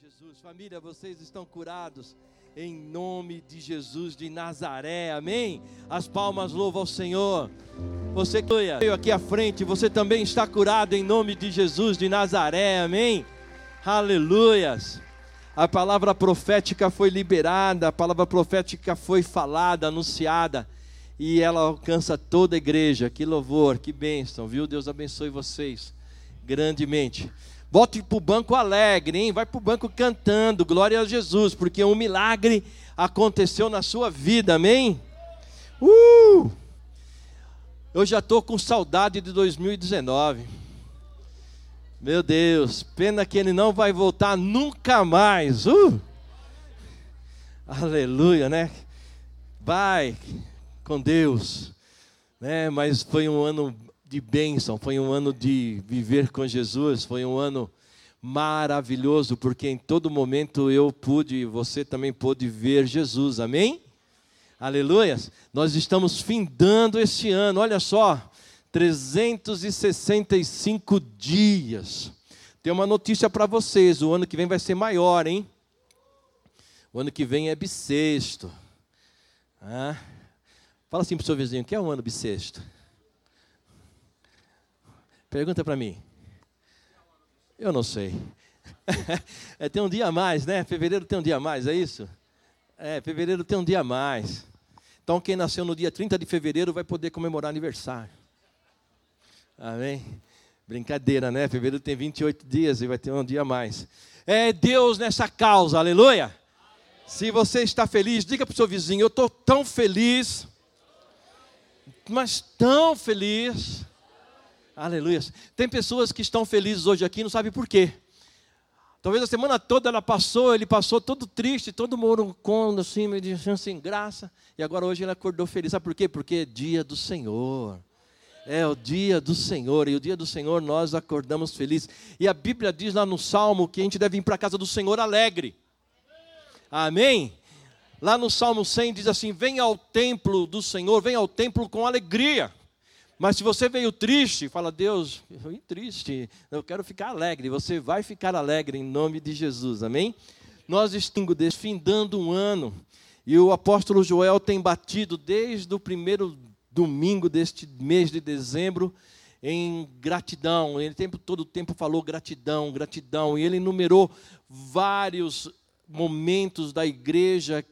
Jesus. Família, vocês estão curados em nome de Jesus de Nazaré. Amém. As palmas louvam ao Senhor. Você que veio aqui à frente, você também está curado em nome de Jesus de Nazaré. Amém. Aleluias. A palavra profética foi liberada, a palavra profética foi falada, anunciada, e ela alcança toda a igreja. Que louvor, que bênção, viu? Deus abençoe vocês grandemente. Volte para o banco alegre, hein? Vai para o banco cantando, glória a Jesus, porque um milagre aconteceu na sua vida, amém? Uh! Eu já estou com saudade de 2019. Meu Deus, pena que ele não vai voltar nunca mais. Uh! Aleluia, né? Vai com Deus, né? Mas foi um ano de bênção, foi um ano de viver com Jesus, foi um ano maravilhoso, porque em todo momento eu pude, você também pôde ver Jesus, amém? Aleluias! Nós estamos findando este ano, olha só, 365 dias. Tem uma notícia para vocês: o ano que vem vai ser maior, hein? O ano que vem é bissexto. Ah. Fala assim para o seu vizinho: que é um ano bissexto? Pergunta para mim. Eu não sei. é, tem um dia a mais, né? Fevereiro tem um dia a mais, é isso? É, fevereiro tem um dia a mais. Então, quem nasceu no dia 30 de fevereiro vai poder comemorar aniversário. Amém? Brincadeira, né? Fevereiro tem 28 dias e vai ter um dia a mais. É Deus nessa causa, aleluia. Se você está feliz, diga para o seu vizinho: Eu estou tão feliz, mas tão feliz Aleluia. Tem pessoas que estão felizes hoje aqui e não sabem por quê. Talvez a semana toda ela passou, ele passou todo triste, todo morocondo, assim, meio de sem graça. E agora hoje ele acordou feliz. Sabe por quê? Porque é dia do Senhor. É o dia do Senhor. E o dia do Senhor nós acordamos felizes. E a Bíblia diz lá no Salmo que a gente deve ir para a casa do Senhor alegre. Amém? Lá no Salmo 100 diz assim: Venha ao templo do Senhor, venha ao templo com alegria. Mas se você veio triste, fala, Deus, eu vim triste, eu quero ficar alegre. Você vai ficar alegre em nome de Jesus, amém? Nós estamos desfindando um ano, e o apóstolo Joel tem batido desde o primeiro domingo deste mês de dezembro em gratidão. Ele tempo, todo o tempo falou gratidão, gratidão, e ele enumerou vários momentos da igreja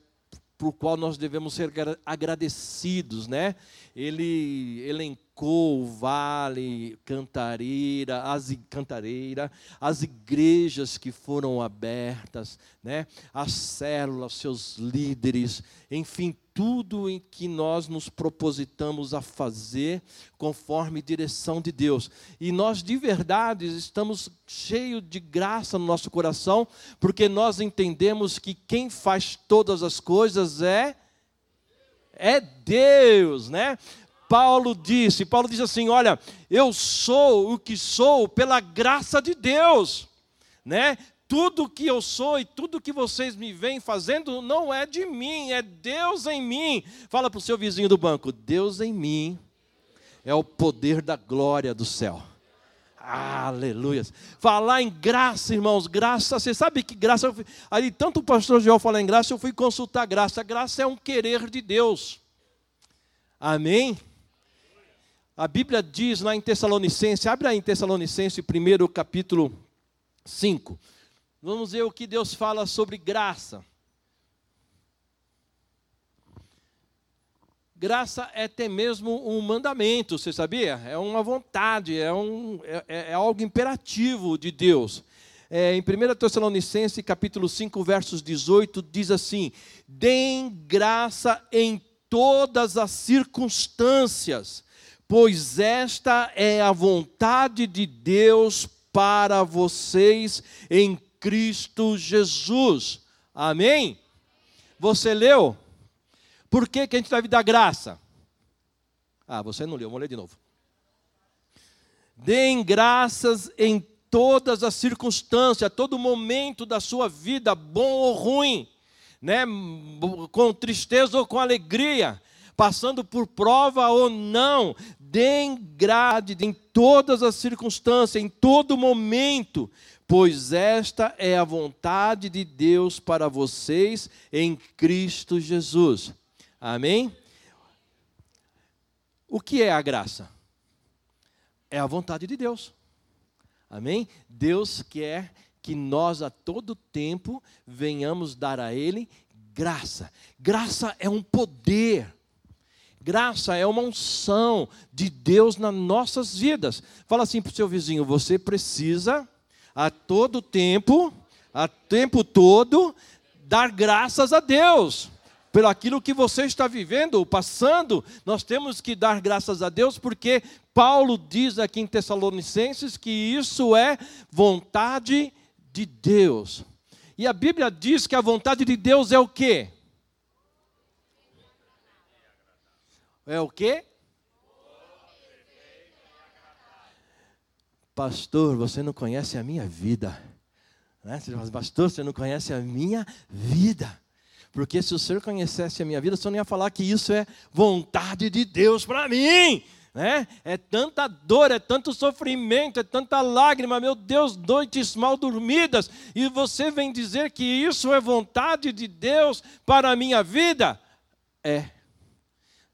por qual nós devemos ser agradecidos, né? Ele elencou o Vale, Cantareira, as, Cantareira, as igrejas que foram abertas, né? as células, seus líderes, enfim, tudo em que nós nos propositamos a fazer conforme direção de Deus. E nós de verdade estamos cheios de graça no nosso coração, porque nós entendemos que quem faz todas as coisas é é Deus, né? Paulo disse. Paulo diz assim: Olha, eu sou o que sou pela graça de Deus, né? Tudo que eu sou e tudo que vocês me veem fazendo não é de mim, é Deus em mim. Fala para o seu vizinho do banco: Deus em mim é o poder da glória do céu. Aleluia. Falar em graça, irmãos, graça, você sabe que graça. Ali, tanto o pastor Joel fala em graça, eu fui consultar graça. Graça é um querer de Deus. Amém? A Bíblia diz lá em Tessalonicense, abre aí em Tessalonicense, primeiro capítulo 5. Vamos ver o que Deus fala sobre graça. Graça é até mesmo um mandamento, você sabia? É uma vontade, é, um, é, é algo imperativo de Deus. É, em 1 Tessalonicense, capítulo 5, versos 18, diz assim: Deem graça em todas as circunstâncias, pois esta é a vontade de Deus para vocês em Cristo Jesus. Amém? Você leu? Por que, que a gente deve dar graça? Ah, você não leu, vou ler de novo. Deem graças em todas as circunstâncias, todo momento da sua vida, bom ou ruim, né? com tristeza ou com alegria, passando por prova ou não, deem grade em todas as circunstâncias, em todo momento, pois esta é a vontade de Deus para vocês em Cristo Jesus. Amém? O que é a graça? É a vontade de Deus. Amém? Deus quer que nós a todo tempo venhamos dar a Ele graça. Graça é um poder. Graça é uma unção de Deus nas nossas vidas. Fala assim para o seu vizinho: você precisa a todo tempo, a tempo todo, dar graças a Deus pelo aquilo que você está vivendo, passando, nós temos que dar graças a Deus, porque Paulo diz aqui em Tessalonicenses que isso é vontade de Deus. E a Bíblia diz que a vontade de Deus é o quê? É o quê? Pastor, você não conhece a minha vida. Né? Pastor, você não conhece a minha vida. Porque se o senhor conhecesse a minha vida, o senhor não ia falar que isso é vontade de Deus para mim. Né? É tanta dor, é tanto sofrimento, é tanta lágrima, meu Deus, noites mal dormidas, e você vem dizer que isso é vontade de Deus para a minha vida? É.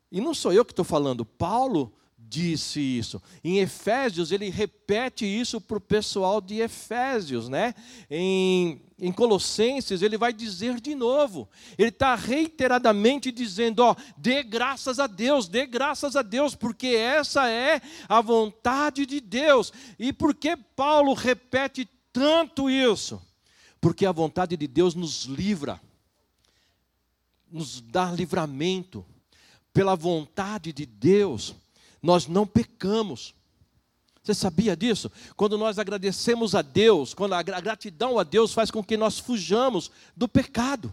E não sou eu que estou falando, Paulo disse isso. Em Efésios, ele repete isso para o pessoal de Efésios, né? Em, em Colossenses, ele vai dizer de novo. Ele está reiteradamente dizendo: ó, dê graças a Deus, dê graças a Deus, porque essa é a vontade de Deus. E por que Paulo repete tanto isso? Porque a vontade de Deus nos livra, nos dá livramento. Pela vontade de Deus, nós não pecamos. Você sabia disso? Quando nós agradecemos a Deus, quando a gratidão a Deus faz com que nós fujamos do pecado.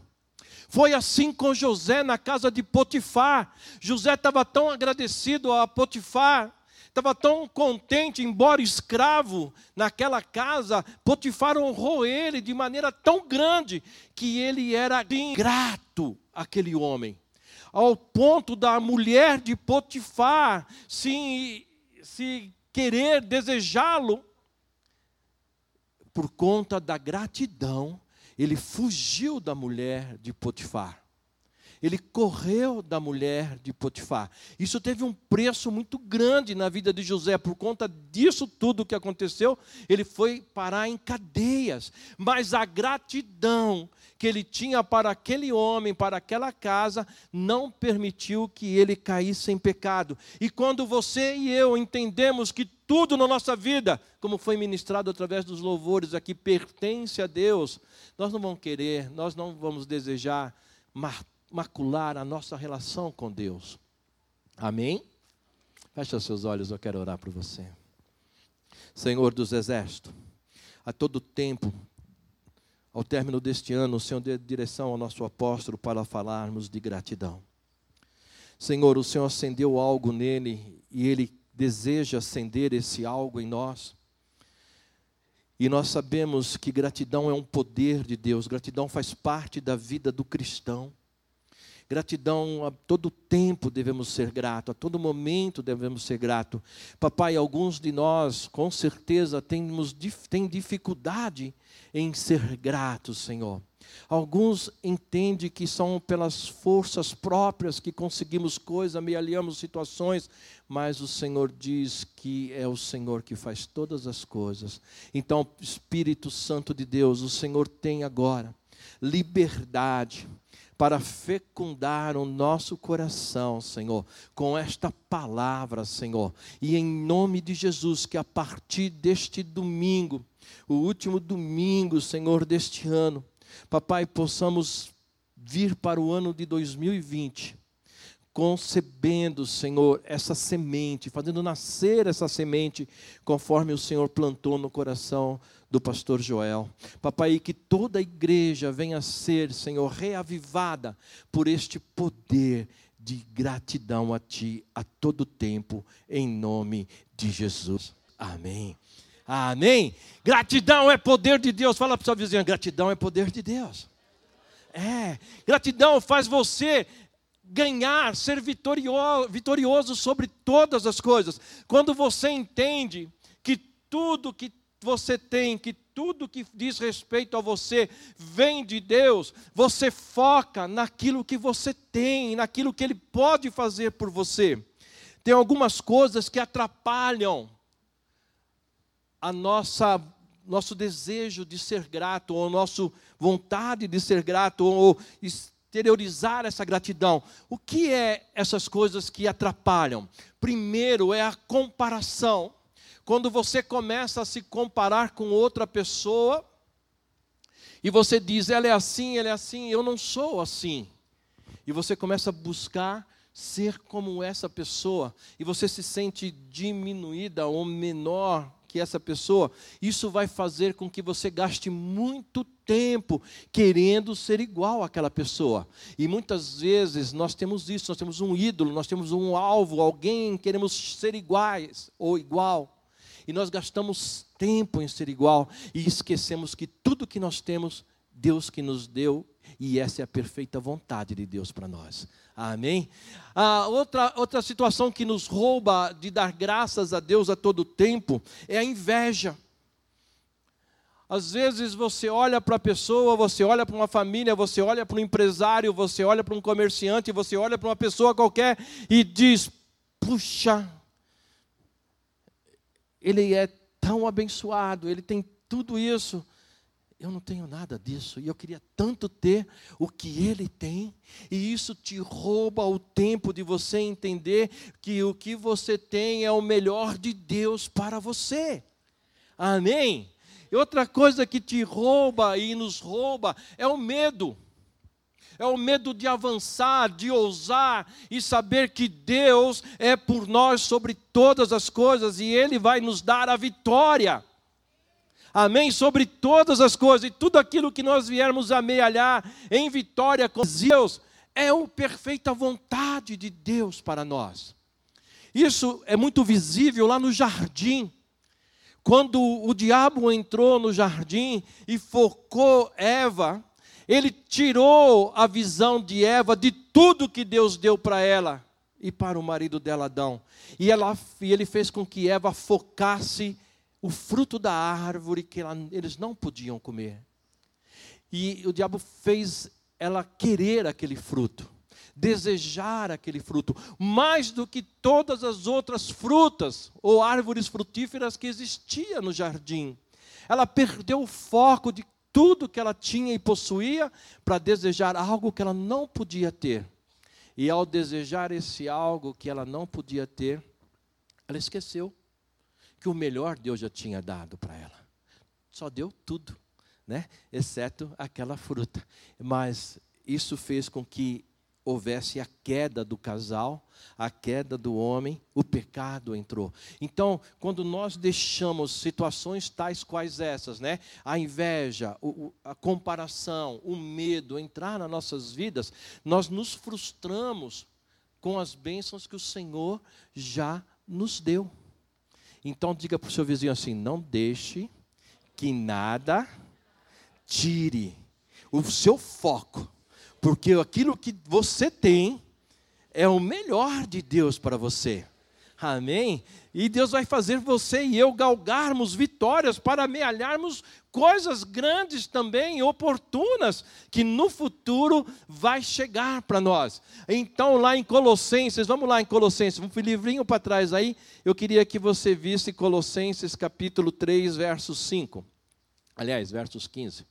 Foi assim com José na casa de Potifar. José estava tão agradecido a Potifar, estava tão contente, embora escravo naquela casa, Potifar honrou ele de maneira tão grande que ele era ingrato aquele homem ao ponto da mulher de Potifar se, se querer desejá-lo, por conta da gratidão, ele fugiu da mulher de Potifar. Ele correu da mulher de Potifar. Isso teve um preço muito grande na vida de José. Por conta disso tudo que aconteceu, ele foi parar em cadeias. Mas a gratidão que ele tinha para aquele homem, para aquela casa, não permitiu que ele caísse em pecado. E quando você e eu entendemos que tudo na nossa vida, como foi ministrado através dos louvores aqui, pertence a Deus, nós não vamos querer, nós não vamos desejar macular a nossa relação com Deus. Amém? Feche os seus olhos, eu quero orar por você. Senhor dos Exércitos, a todo tempo ao término deste ano, o Senhor dê direção ao nosso apóstolo para falarmos de gratidão. Senhor, o Senhor acendeu algo nele e ele deseja acender esse algo em nós. E nós sabemos que gratidão é um poder de Deus, gratidão faz parte da vida do cristão. Gratidão a todo tempo devemos ser grato, a todo momento devemos ser grato. Papai, alguns de nós com certeza temos tem dificuldade em ser gratos, Senhor. Alguns entendem que são pelas forças próprias que conseguimos coisas, amealhamos situações, mas o Senhor diz que é o Senhor que faz todas as coisas. Então, Espírito Santo de Deus, o Senhor tem agora liberdade para fecundar o nosso coração, Senhor, com esta palavra, Senhor. E em nome de Jesus, que a partir deste domingo, o último domingo, Senhor, deste ano, papai, possamos vir para o ano de 2020 concebendo, Senhor, essa semente, fazendo nascer essa semente, conforme o Senhor plantou no coração do pastor Joel. Papai, que toda a igreja venha a ser, Senhor, reavivada por este poder de gratidão a Ti a todo tempo, em nome de Jesus. Amém. Amém. Gratidão é poder de Deus. Fala para o seu vizinho: gratidão é poder de Deus. É, gratidão faz você ganhar, ser vitorioso, sobre todas as coisas. Quando você entende que tudo que você tem, que tudo que diz respeito a você vem de Deus, você foca naquilo que você tem, naquilo que Ele pode fazer por você. Tem algumas coisas que atrapalham a nossa nosso desejo de ser grato, ou nossa vontade de ser grato, ou exteriorizar essa gratidão. O que é essas coisas que atrapalham? Primeiro é a comparação. Quando você começa a se comparar com outra pessoa, e você diz, ela é assim, ela é assim, eu não sou assim. E você começa a buscar ser como essa pessoa, e você se sente diminuída ou menor que essa pessoa, isso vai fazer com que você gaste muito tempo querendo ser igual àquela pessoa. E muitas vezes nós temos isso, nós temos um ídolo, nós temos um alvo, alguém queremos ser iguais ou igual. E nós gastamos tempo em ser igual e esquecemos que tudo que nós temos, Deus que nos deu, e essa é a perfeita vontade de Deus para nós. Amém? Ah, outra, outra situação que nos rouba de dar graças a Deus a todo tempo é a inveja. Às vezes você olha para a pessoa, você olha para uma família, você olha para um empresário, você olha para um comerciante, você olha para uma pessoa qualquer e diz: puxa, ele é tão abençoado, ele tem tudo isso eu não tenho nada disso e eu queria tanto ter o que ele tem, e isso te rouba o tempo de você entender que o que você tem é o melhor de Deus para você. Amém? E outra coisa que te rouba e nos rouba é o medo. É o medo de avançar, de ousar e saber que Deus é por nós sobre todas as coisas e Ele vai nos dar a vitória amém, sobre todas as coisas, e tudo aquilo que nós viermos amealhar em vitória com Deus, é a perfeita vontade de Deus para nós. Isso é muito visível lá no jardim. Quando o diabo entrou no jardim e focou Eva, ele tirou a visão de Eva de tudo que Deus deu para ela e para o marido dela, Adão. E, ela, e ele fez com que Eva focasse o fruto da árvore que ela, eles não podiam comer. E o diabo fez ela querer aquele fruto, desejar aquele fruto, mais do que todas as outras frutas ou árvores frutíferas que existiam no jardim. Ela perdeu o foco de tudo que ela tinha e possuía para desejar algo que ela não podia ter. E ao desejar esse algo que ela não podia ter, ela esqueceu que o melhor Deus já tinha dado para ela. Só deu tudo, né? Exceto aquela fruta. Mas isso fez com que houvesse a queda do casal, a queda do homem, o pecado entrou. Então, quando nós deixamos situações tais quais essas, né, a inveja, a comparação, o medo entrar nas nossas vidas, nós nos frustramos com as bênçãos que o Senhor já nos deu. Então diga para o seu vizinho assim: não deixe que nada tire o seu foco, porque aquilo que você tem é o melhor de Deus para você. Amém? E Deus vai fazer você e eu galgarmos vitórias para amealharmos coisas grandes também, oportunas, que no futuro vai chegar para nós. Então, lá em Colossenses, vamos lá em Colossenses, um livrinho para trás aí, eu queria que você visse Colossenses capítulo 3, verso 5. Aliás, versos 15.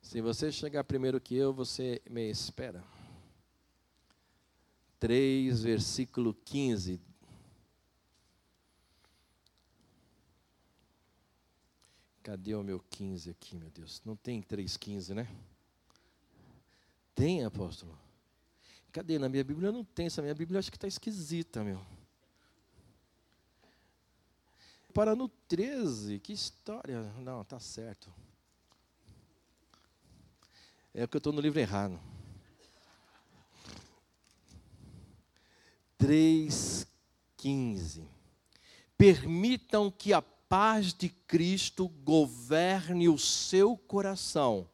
Se você chegar primeiro que eu, você me espera. 3, versículo 15. Cadê o meu 15 aqui, meu Deus? Não tem 3,15, né? Tem, apóstolo? Cadê? Na minha Bíblia não tem. Essa minha Bíblia acho que está esquisita, meu. Para no 13, que história. Não, tá certo. É que eu estou no livro errado. 3,15. Permitam que a paz de Cristo governe o seu coração,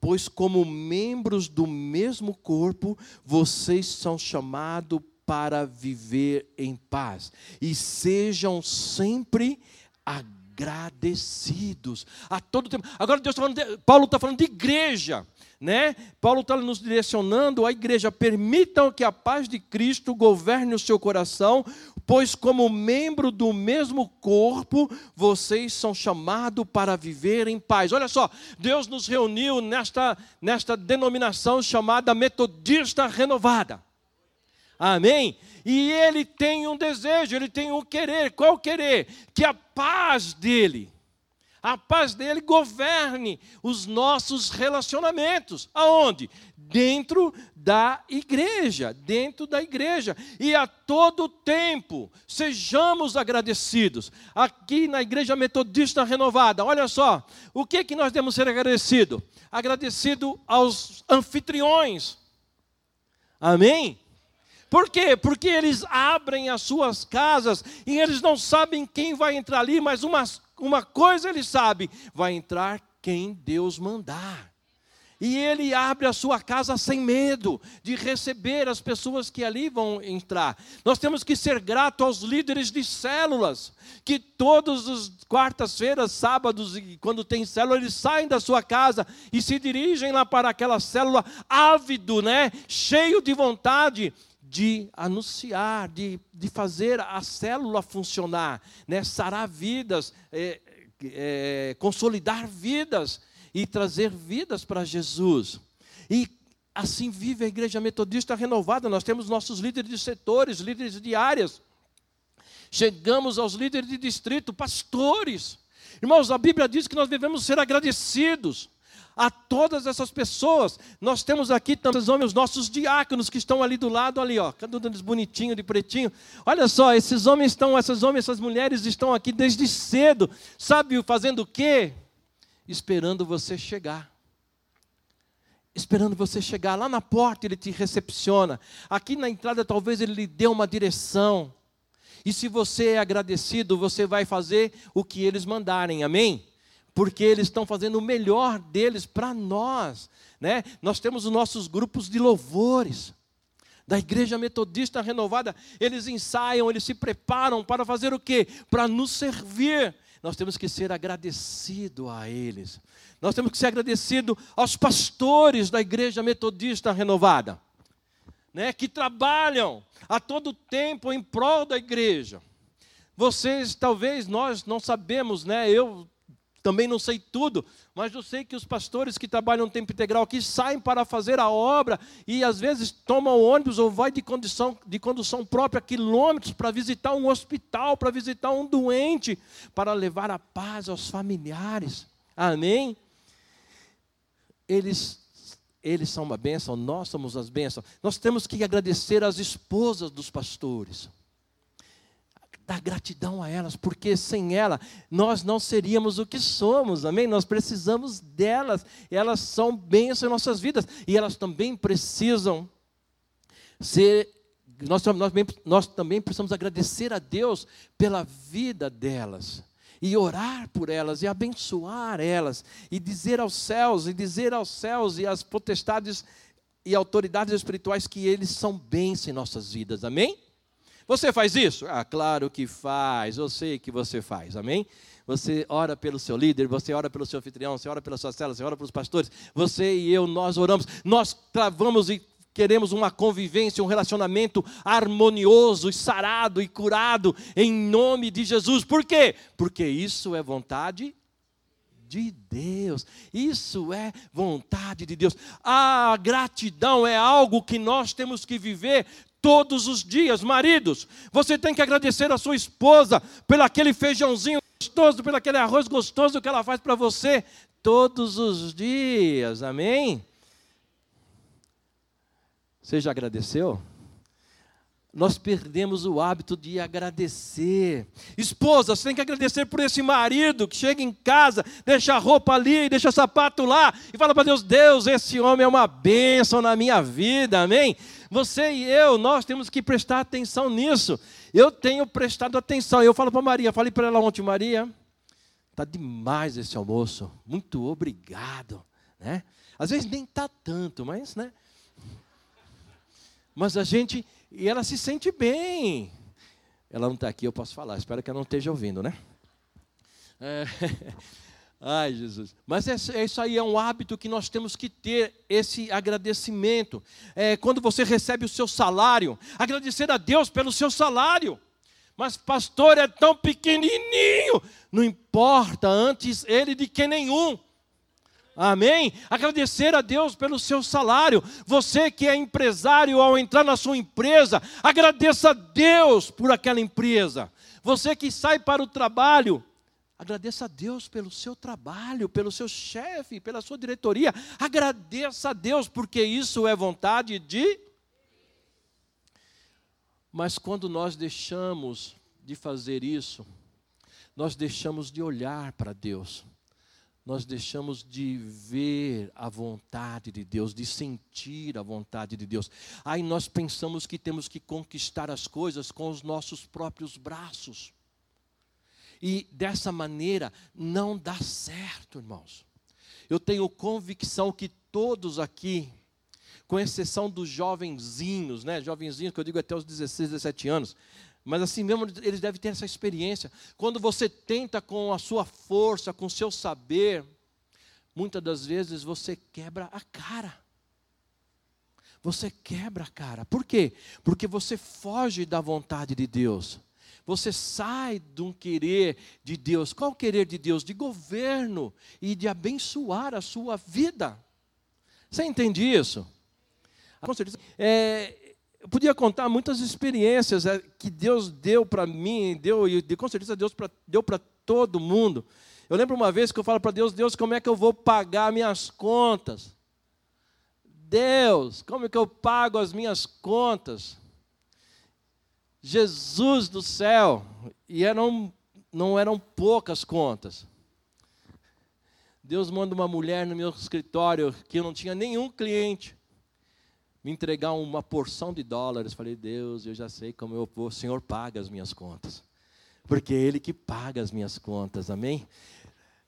pois, como membros do mesmo corpo, vocês são chamados para viver em paz, e sejam sempre agradecidos a todo tempo. Agora Deus está falando, de, Paulo está falando de igreja, né? Paulo está nos direcionando à igreja. Permitam que a paz de Cristo governe o seu coração, pois como membro do mesmo corpo, vocês são chamados para viver em paz. Olha só, Deus nos reuniu nesta nesta denominação chamada Metodista Renovada. Amém? E ele tem um desejo, ele tem um querer. Qual querer? Que a paz dele, a paz dele governe os nossos relacionamentos. Aonde? Dentro da igreja, dentro da igreja. E a todo tempo, sejamos agradecidos. Aqui na Igreja Metodista Renovada, olha só, o que, que nós devemos ser agradecidos? Agradecido aos anfitriões. Amém? Por quê? Porque eles abrem as suas casas e eles não sabem quem vai entrar ali, mas uma, uma coisa eles sabem: vai entrar quem Deus mandar. E ele abre a sua casa sem medo de receber as pessoas que ali vão entrar. Nós temos que ser grato aos líderes de células, que todos os quartas-feiras, sábados, quando tem célula, eles saem da sua casa e se dirigem lá para aquela célula ávido, né? Cheio de vontade de anunciar, de, de fazer a célula funcionar, né? sarar vidas, é, é, consolidar vidas e trazer vidas para Jesus. E assim vive a igreja metodista renovada. Nós temos nossos líderes de setores, líderes de áreas. Chegamos aos líderes de distrito, pastores. Irmãos, a Bíblia diz que nós devemos ser agradecidos a todas essas pessoas. Nós temos aqui também os nossos diáconos que estão ali do lado, ali, ó, deles bonitinho, de pretinho. Olha só, esses homens estão, essas homens, essas mulheres estão aqui desde cedo. Sabe fazendo o quê? Esperando você chegar. Esperando você chegar. Lá na porta ele te recepciona. Aqui na entrada talvez ele lhe dê uma direção. E se você é agradecido, você vai fazer o que eles mandarem. Amém? Porque eles estão fazendo o melhor deles para nós. Né? Nós temos os nossos grupos de louvores. Da igreja metodista renovada, eles ensaiam, eles se preparam para fazer o quê? Para nos servir. Nós temos que ser agradecido a eles. Nós temos que ser agradecido aos pastores da igreja metodista renovada, né, que trabalham a todo tempo em prol da igreja. Vocês, talvez nós não sabemos, né? Eu também não sei tudo, mas eu sei que os pastores que trabalham tempo integral aqui saem para fazer a obra e às vezes tomam ônibus ou vai de condição de condução própria quilômetros para visitar um hospital, para visitar um doente, para levar a paz aos familiares. Amém? Eles eles são uma bênção, nós somos as bênçãos. Nós temos que agradecer às esposas dos pastores dar gratidão a elas, porque sem ela nós não seríamos o que somos, amém? Nós precisamos delas, elas são bênçãos em nossas vidas, e elas também precisam ser. Nós, nós, nós também precisamos agradecer a Deus pela vida delas, e orar por elas, e abençoar elas, e dizer aos céus, e dizer aos céus e às potestades e autoridades espirituais que eles são bênçãos em nossas vidas, amém? Você faz isso? Ah, claro que faz, eu sei que você faz, amém? Você ora pelo seu líder, você ora pelo seu anfitrião, você ora pela sua célula, você ora pelos pastores, você e eu, nós oramos, nós travamos e queremos uma convivência, um relacionamento harmonioso, sarado e curado em nome de Jesus. Por quê? Porque isso é vontade de Deus. Isso é vontade de Deus. A gratidão é algo que nós temos que viver todos os dias. Maridos, você tem que agradecer a sua esposa pelo aquele feijãozinho gostoso, pelo aquele arroz gostoso que ela faz para você todos os dias. Amém? Você já agradeceu? nós perdemos o hábito de agradecer. Esposa, você tem que agradecer por esse marido que chega em casa, deixa a roupa ali, deixa o sapato lá e fala para Deus: Deus, esse homem é uma bênção na minha vida, amém? Você e eu, nós temos que prestar atenção nisso. Eu tenho prestado atenção. Eu falo para Maria, falei para ela ontem, Maria, tá demais esse almoço. Muito obrigado, né? Às vezes nem tá tanto, mas, né? Mas a gente e ela se sente bem. Ela não está aqui, eu posso falar. Espero que ela não esteja ouvindo, né? É. Ai, Jesus. Mas é, isso aí é um hábito que nós temos que ter, esse agradecimento. É, quando você recebe o seu salário, agradecer a Deus pelo seu salário. Mas, pastor, é tão pequenininho. Não importa, antes ele de que nenhum. Amém? Agradecer a Deus pelo seu salário. Você que é empresário, ao entrar na sua empresa, agradeça a Deus por aquela empresa. Você que sai para o trabalho, agradeça a Deus pelo seu trabalho, pelo seu chefe, pela sua diretoria. Agradeça a Deus, porque isso é vontade de. Mas quando nós deixamos de fazer isso, nós deixamos de olhar para Deus nós deixamos de ver a vontade de Deus, de sentir a vontade de Deus. Aí nós pensamos que temos que conquistar as coisas com os nossos próprios braços. E dessa maneira não dá certo, irmãos. Eu tenho convicção que todos aqui, com exceção dos jovenzinhos, né, jovenzinhos que eu digo até os 16, 17 anos, mas assim mesmo eles devem ter essa experiência. Quando você tenta com a sua força, com o seu saber, muitas das vezes você quebra a cara. Você quebra a cara. Por quê? Porque você foge da vontade de Deus. Você sai de um querer de Deus. Qual o querer de Deus? De governo e de abençoar a sua vida. Você entende isso? Com certeza. É, eu podia contar muitas experiências é, que Deus deu para mim, deu e com certeza Deus pra, deu para todo mundo. Eu lembro uma vez que eu falo para Deus, Deus, como é que eu vou pagar minhas contas? Deus, como é que eu pago as minhas contas? Jesus do céu, e eram, não eram poucas contas. Deus manda uma mulher no meu escritório que eu não tinha nenhum cliente me entregar uma porção de dólares. Falei, Deus, eu já sei como eu vou, o Senhor paga as minhas contas. Porque é Ele que paga as minhas contas, amém?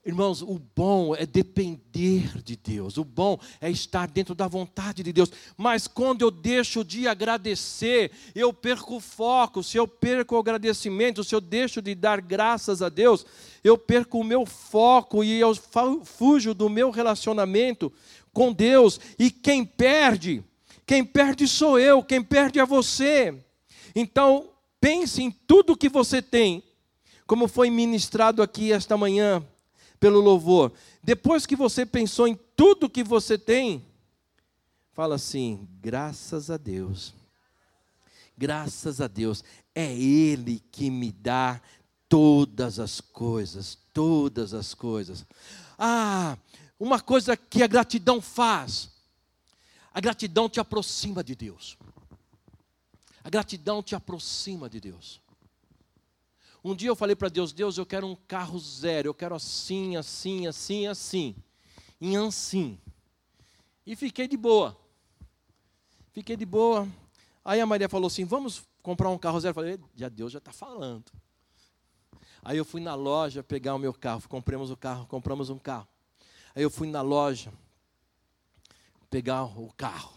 Irmãos, o bom é depender de Deus, o bom é estar dentro da vontade de Deus, mas quando eu deixo de agradecer, eu perco o foco, se eu perco o agradecimento, se eu deixo de dar graças a Deus, eu perco o meu foco e eu fujo do meu relacionamento com Deus, e quem perde quem perde sou eu, quem perde é você. Então, pense em tudo que você tem, como foi ministrado aqui esta manhã pelo louvor. Depois que você pensou em tudo que você tem, fala assim: graças a Deus. Graças a Deus, é Ele que me dá todas as coisas, todas as coisas. Ah, uma coisa que a gratidão faz, a gratidão te aproxima de Deus. A gratidão te aproxima de Deus. Um dia eu falei para Deus: Deus, eu quero um carro zero, eu quero assim, assim, assim, assim, em assim. E fiquei de boa. Fiquei de boa. Aí a Maria falou assim: Vamos comprar um carro zero. Eu falei: Já Deus já está falando. Aí eu fui na loja pegar o meu carro. Compramos o carro, compramos um carro. Aí eu fui na loja pegar o carro.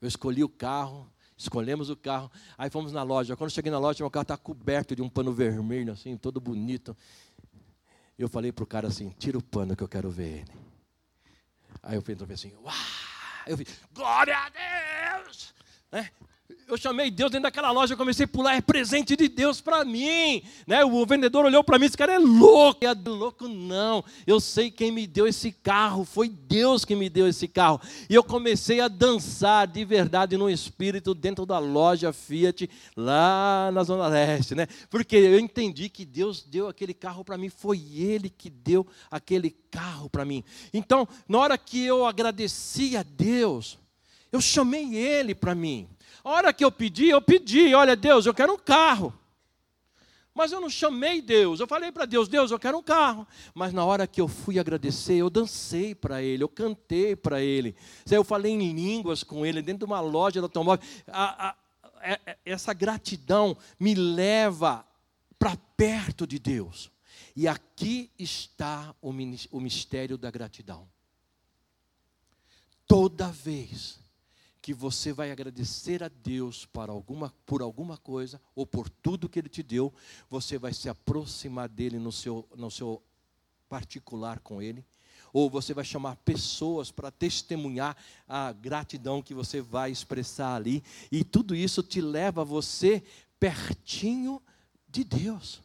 Eu escolhi o carro, escolhemos o carro, aí fomos na loja. Quando cheguei na loja, meu carro está coberto de um pano vermelho, assim, todo bonito. Eu falei para o cara assim: tira o pano que eu quero ver ele. Aí eu fiz assim: uau! Eu fiz, glória a Deus! Né? Eu chamei Deus dentro daquela loja, eu comecei a pular, é presente de Deus para mim. Né? O vendedor olhou para mim, esse cara é louco. É louco não, eu sei quem me deu esse carro, foi Deus que me deu esse carro. E eu comecei a dançar de verdade no espírito dentro da loja Fiat, lá na Zona Leste. Né? Porque eu entendi que Deus deu aquele carro para mim, foi Ele que deu aquele carro para mim. Então, na hora que eu agradeci a Deus, eu chamei Ele para mim. A hora que eu pedi, eu pedi, olha, Deus, eu quero um carro. Mas eu não chamei Deus. Eu falei para Deus, Deus, eu quero um carro. Mas na hora que eu fui agradecer, eu dancei para Ele, eu cantei para Ele. Eu falei em línguas com Ele, dentro de uma loja de automóvel. A, a, a, é, é, essa gratidão me leva para perto de Deus. E aqui está o mistério da gratidão. Toda vez que você vai agradecer a Deus alguma, por alguma coisa ou por tudo que Ele te deu, você vai se aproximar dele no seu, no seu particular com Ele, ou você vai chamar pessoas para testemunhar a gratidão que você vai expressar ali, e tudo isso te leva você pertinho de Deus.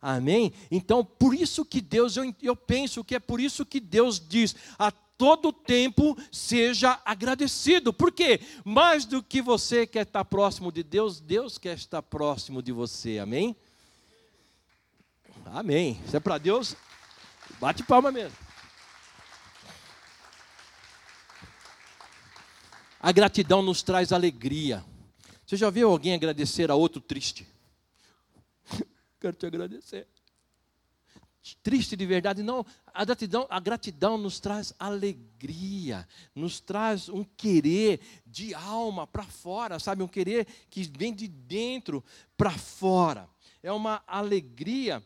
Amém? Então, por isso que Deus, eu, eu penso que é por isso que Deus diz: a todo tempo seja agradecido. Por quê? Mais do que você quer estar próximo de Deus, Deus quer estar próximo de você. Amém? Amém. Isso é para Deus, bate palma mesmo. A gratidão nos traz alegria. Você já viu alguém agradecer a outro triste? Quero te agradecer. Triste de verdade, não. A gratidão, a gratidão nos traz alegria, nos traz um querer de alma para fora, sabe? Um querer que vem de dentro para fora. É uma alegria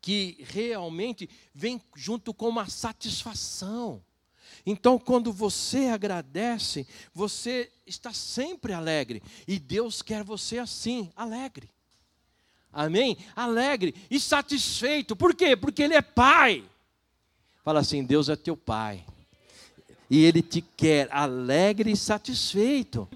que realmente vem junto com uma satisfação. Então, quando você agradece, você está sempre alegre. E Deus quer você assim, alegre. Amém? Alegre e satisfeito. Por quê? Porque Ele é Pai. Fala assim: Deus é teu Pai. E Ele te quer alegre e satisfeito.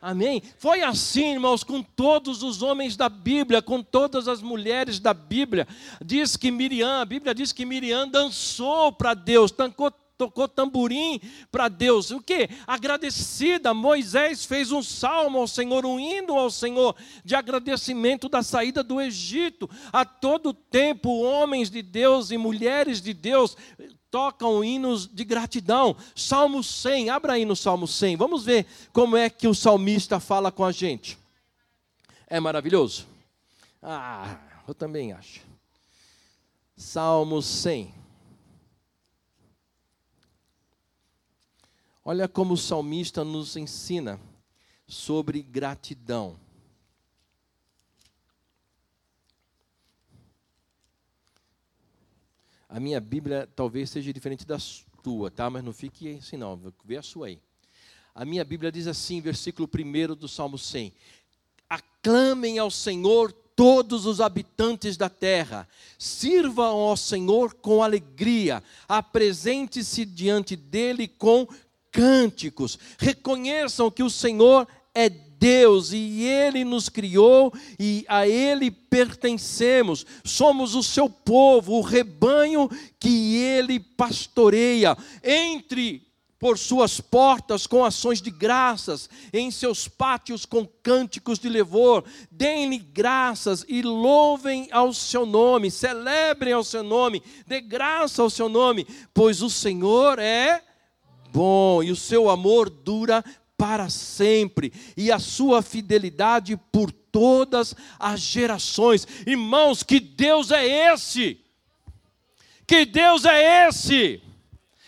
Amém? Foi assim, irmãos, com todos os homens da Bíblia, com todas as mulheres da Bíblia. Diz que Miriam, a Bíblia diz que Miriam dançou para Deus, tancou tocou tamborim para Deus. O que? Agradecida, Moisés fez um salmo ao Senhor, um hino ao Senhor de agradecimento da saída do Egito. A todo tempo, homens de Deus e mulheres de Deus tocam hinos de gratidão. Salmo 100, abra aí no Salmo 100. Vamos ver como é que o salmista fala com a gente. É maravilhoso? Ah, eu também acho. Salmo 100. Olha como o salmista nos ensina sobre gratidão. A minha Bíblia talvez seja diferente da tua, tá? Mas não fique assim não, vê a sua aí. A minha Bíblia diz assim, versículo 1 do Salmo 100: Aclamem ao Senhor todos os habitantes da terra, sirvam ao Senhor com alegria, apresente-se diante dele com cânticos. Reconheçam que o Senhor é Deus e Ele nos criou e a Ele pertencemos. Somos o seu povo, o rebanho que Ele pastoreia. Entre por suas portas com ações de graças, em seus pátios com cânticos de louvor. Deem-lhe graças e louvem ao seu nome, celebrem ao seu nome, dê graça ao seu nome, pois o Senhor é bom e o seu amor dura para sempre e a sua fidelidade por todas as gerações. Irmãos, que Deus é esse? Que Deus é esse?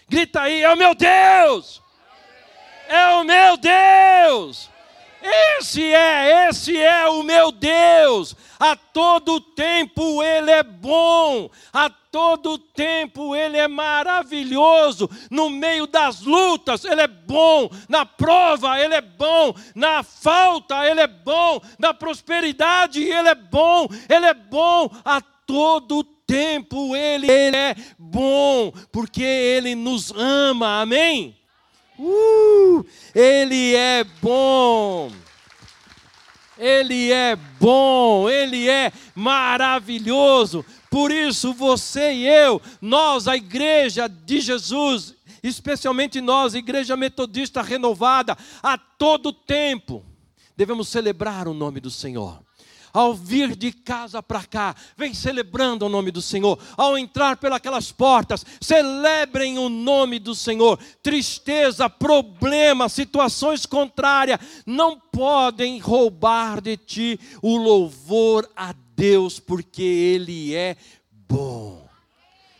Grita aí, é o meu Deus! É o meu Deus! Esse é, esse é o meu Deus. A todo tempo Ele é bom, a todo tempo Ele é maravilhoso. No meio das lutas, Ele é bom. Na prova, Ele é bom. Na falta, Ele é bom. Na prosperidade, Ele é bom. Ele é bom a todo tempo. Ele, ele é bom, porque Ele nos ama. Amém? Uh, ele é bom. Ele é bom, ele é maravilhoso. Por isso você e eu, nós, a igreja de Jesus, especialmente nós, igreja metodista renovada, a todo tempo devemos celebrar o nome do Senhor ao vir de casa para cá, vem celebrando o nome do Senhor. Ao entrar pelas portas, celebrem o nome do Senhor. Tristeza, problema, situações contrárias não podem roubar de ti o louvor a Deus, porque Ele é bom.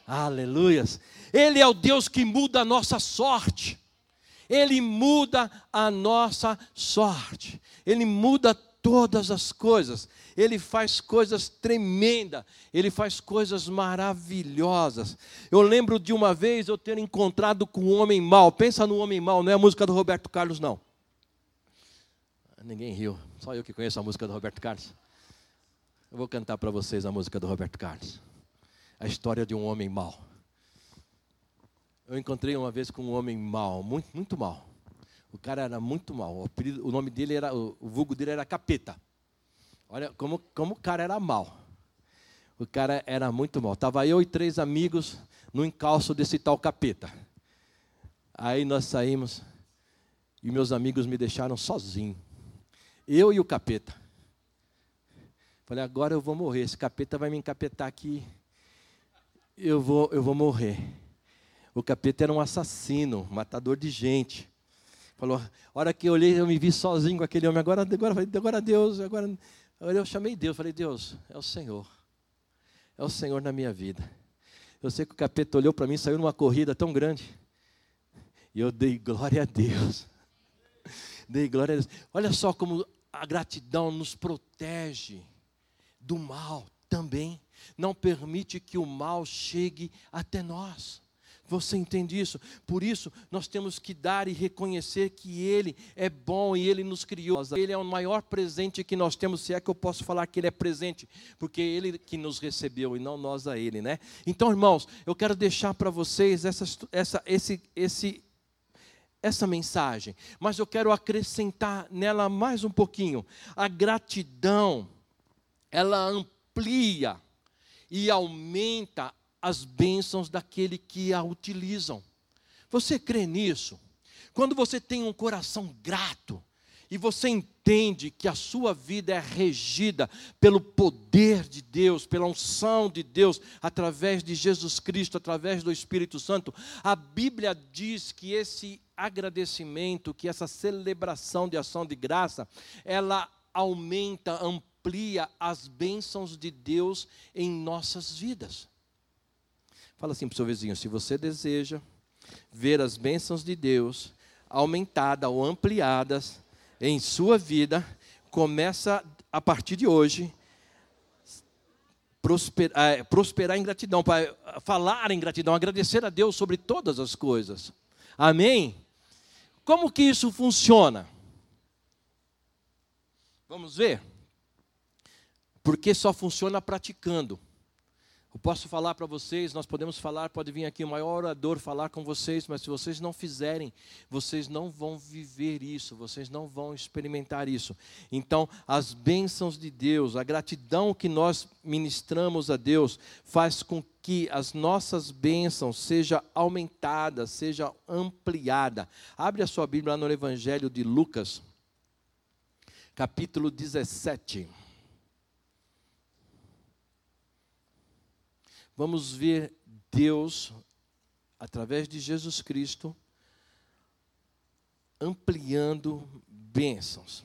Aleluias. Ele é o Deus que muda a nossa sorte. Ele muda a nossa sorte. Ele muda todas as coisas. Ele faz coisas tremendas, ele faz coisas maravilhosas. Eu lembro de uma vez eu ter encontrado com um homem mau. Pensa no homem mau, não é a música do Roberto Carlos, não. Ninguém riu, só eu que conheço a música do Roberto Carlos. Eu vou cantar para vocês a música do Roberto Carlos. a história de um homem mau. Eu encontrei uma vez com um homem mau, muito, muito mau. O cara era muito mau. O, apelido, o nome dele era, o, vulgo dele era Capeta. Olha como, como o cara era mau. O cara era muito mau. Tava eu e três amigos no encalço desse tal Capeta. Aí nós saímos e meus amigos me deixaram sozinho. Eu e o Capeta. Falei, agora eu vou morrer. Esse capeta vai me encapetar aqui. Eu vou, eu vou morrer. O capeta era um assassino, matador de gente. Falou, a hora que eu olhei, eu me vi sozinho com aquele homem. Agora, agora, agora Deus, agora. Eu chamei Deus, falei, Deus, é o Senhor. É o Senhor na minha vida. Eu sei que o capeta olhou para mim, saiu numa corrida tão grande. E eu dei glória a Deus. Dei glória a Deus. Olha só como a gratidão nos protege do mal também. Não permite que o mal chegue até nós. Você entende isso? Por isso, nós temos que dar e reconhecer que Ele é bom e Ele nos criou. Ele é o maior presente que nós temos, se é que eu posso falar que Ele é presente, porque Ele que nos recebeu e não nós a Ele, né? Então, irmãos, eu quero deixar para vocês essa, essa, esse, esse, essa mensagem, mas eu quero acrescentar nela mais um pouquinho. A gratidão ela amplia e aumenta as bênçãos daquele que a utilizam. Você crê nisso? Quando você tem um coração grato e você entende que a sua vida é regida pelo poder de Deus, pela unção de Deus, através de Jesus Cristo, através do Espírito Santo, a Bíblia diz que esse agradecimento, que essa celebração de ação de graça, ela aumenta, amplia, as bênçãos de Deus em nossas vidas. Fala assim para o seu vizinho: se você deseja ver as bênçãos de Deus aumentadas ou ampliadas em sua vida, começa a partir de hoje prosperar, é, prosperar em gratidão, para falar em gratidão, agradecer a Deus sobre todas as coisas. Amém? Como que isso funciona? Vamos ver? porque só funciona praticando. Eu posso falar para vocês, nós podemos falar, pode vir aqui o maior orador falar com vocês, mas se vocês não fizerem, vocês não vão viver isso, vocês não vão experimentar isso. Então, as bênçãos de Deus, a gratidão que nós ministramos a Deus, faz com que as nossas bênçãos seja aumentada, seja ampliada. Abre a sua Bíblia lá no Evangelho de Lucas, capítulo 17. Vamos ver Deus, através de Jesus Cristo, ampliando bênçãos.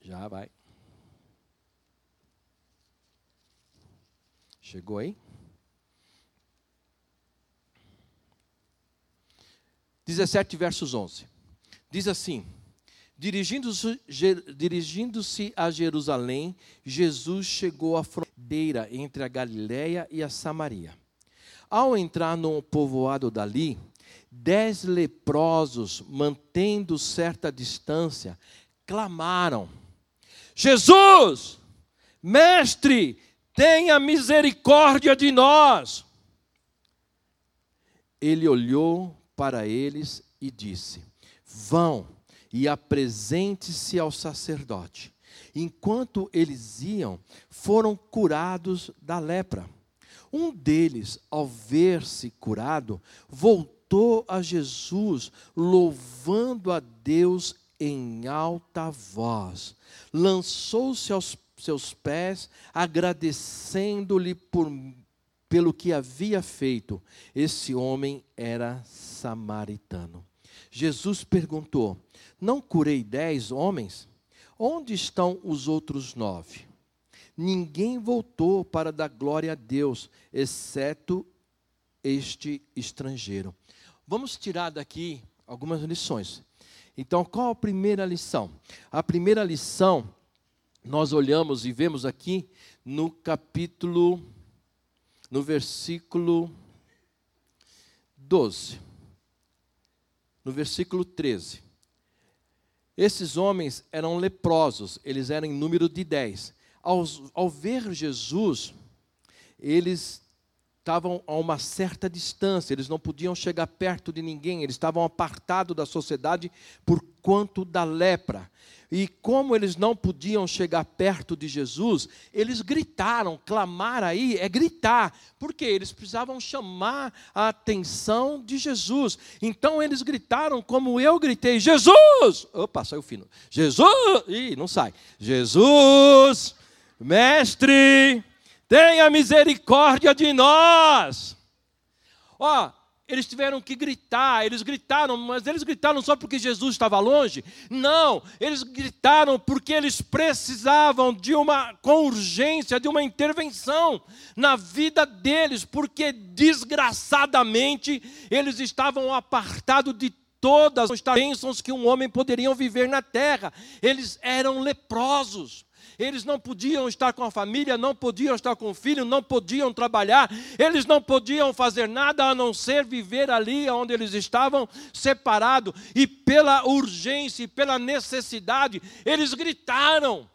Já vai. Chegou aí? 17 versos 11. Diz assim: Dirigindo-se dirigindo a Jerusalém, Jesus chegou à fronteira entre a Galiléia e a Samaria. Ao entrar no povoado dali, dez leprosos, mantendo certa distância, clamaram: Jesus, mestre, tenha misericórdia de nós. Ele olhou para eles e disse: Vão e apresente-se ao sacerdote. Enquanto eles iam, foram curados da lepra. Um deles, ao ver-se curado, voltou a Jesus, louvando a Deus em alta voz. Lançou-se aos seus pés, agradecendo-lhe por, pelo que havia feito. Esse homem era samaritano. Jesus perguntou: Não curei dez homens? Onde estão os outros nove? Ninguém voltou para dar glória a Deus, exceto este estrangeiro. Vamos tirar daqui algumas lições. Então, qual a primeira lição? A primeira lição, nós olhamos e vemos aqui no capítulo, no versículo 12 no versículo 13. Esses homens eram leprosos, eles eram em número de dez. ao, ao ver Jesus, eles estavam a uma certa distância, eles não podiam chegar perto de ninguém, eles estavam apartados da sociedade por quanto da lepra. E como eles não podiam chegar perto de Jesus, eles gritaram, clamar aí é gritar, porque eles precisavam chamar a atenção de Jesus. Então eles gritaram como eu gritei: Jesus! Opa, saiu fino. Jesus! Ih, não sai. Jesus! Mestre! Tenha misericórdia de nós. Ó, eles tiveram que gritar, eles gritaram, mas eles gritaram só porque Jesus estava longe? Não, eles gritaram porque eles precisavam de uma, com urgência, de uma intervenção na vida deles, porque desgraçadamente eles estavam apartados de todas as bênçãos que um homem poderia viver na terra, eles eram leprosos. Eles não podiam estar com a família, não podiam estar com o filho, não podiam trabalhar, eles não podiam fazer nada a não ser viver ali onde eles estavam separados. E pela urgência e pela necessidade, eles gritaram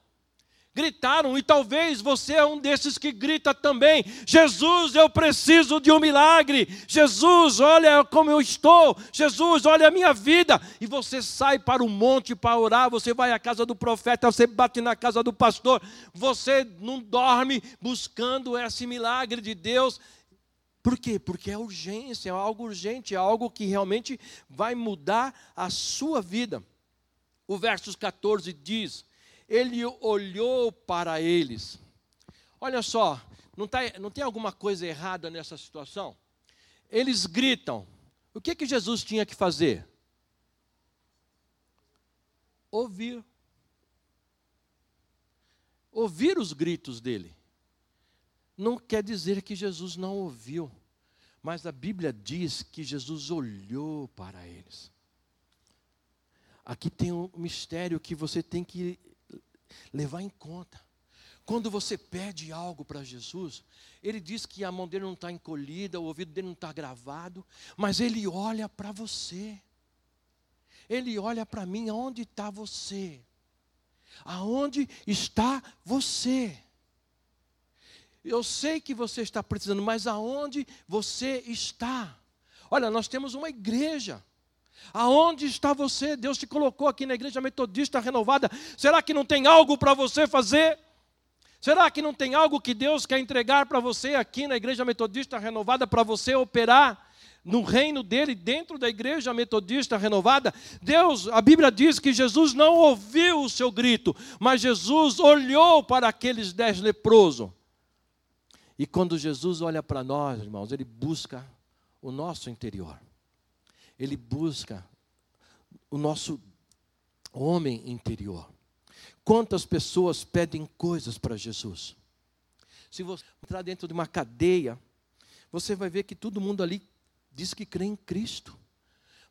gritaram, e talvez você é um desses que grita também: Jesus, eu preciso de um milagre. Jesus, olha como eu estou. Jesus, olha a minha vida. E você sai para o monte para orar, você vai à casa do profeta, você bate na casa do pastor, você não dorme buscando esse milagre de Deus. Por quê? Porque é urgência, é algo urgente, é algo que realmente vai mudar a sua vida. O versos 14 diz: ele olhou para eles. Olha só, não, tá, não tem alguma coisa errada nessa situação? Eles gritam. O que, que Jesus tinha que fazer? Ouvir. Ouvir os gritos dele. Não quer dizer que Jesus não ouviu, mas a Bíblia diz que Jesus olhou para eles. Aqui tem um mistério que você tem que levar em conta. Quando você pede algo para Jesus, ele diz que a mão dele não está encolhida, o ouvido dele não está gravado, mas ele olha para você. Ele olha para mim, aonde está você? Aonde está você? Eu sei que você está precisando, mas aonde você está? Olha, nós temos uma igreja Aonde está você? Deus te colocou aqui na igreja metodista renovada. Será que não tem algo para você fazer? Será que não tem algo que Deus quer entregar para você aqui na igreja metodista renovada para você operar? no reino dele, dentro da igreja metodista renovada, Deus, a Bíblia diz que Jesus não ouviu o seu grito, mas Jesus olhou para aqueles dez leprosos. E quando Jesus olha para nós, irmãos, ele busca o nosso interior ele busca o nosso homem interior. Quantas pessoas pedem coisas para Jesus? Se você entrar dentro de uma cadeia, você vai ver que todo mundo ali diz que crê em Cristo.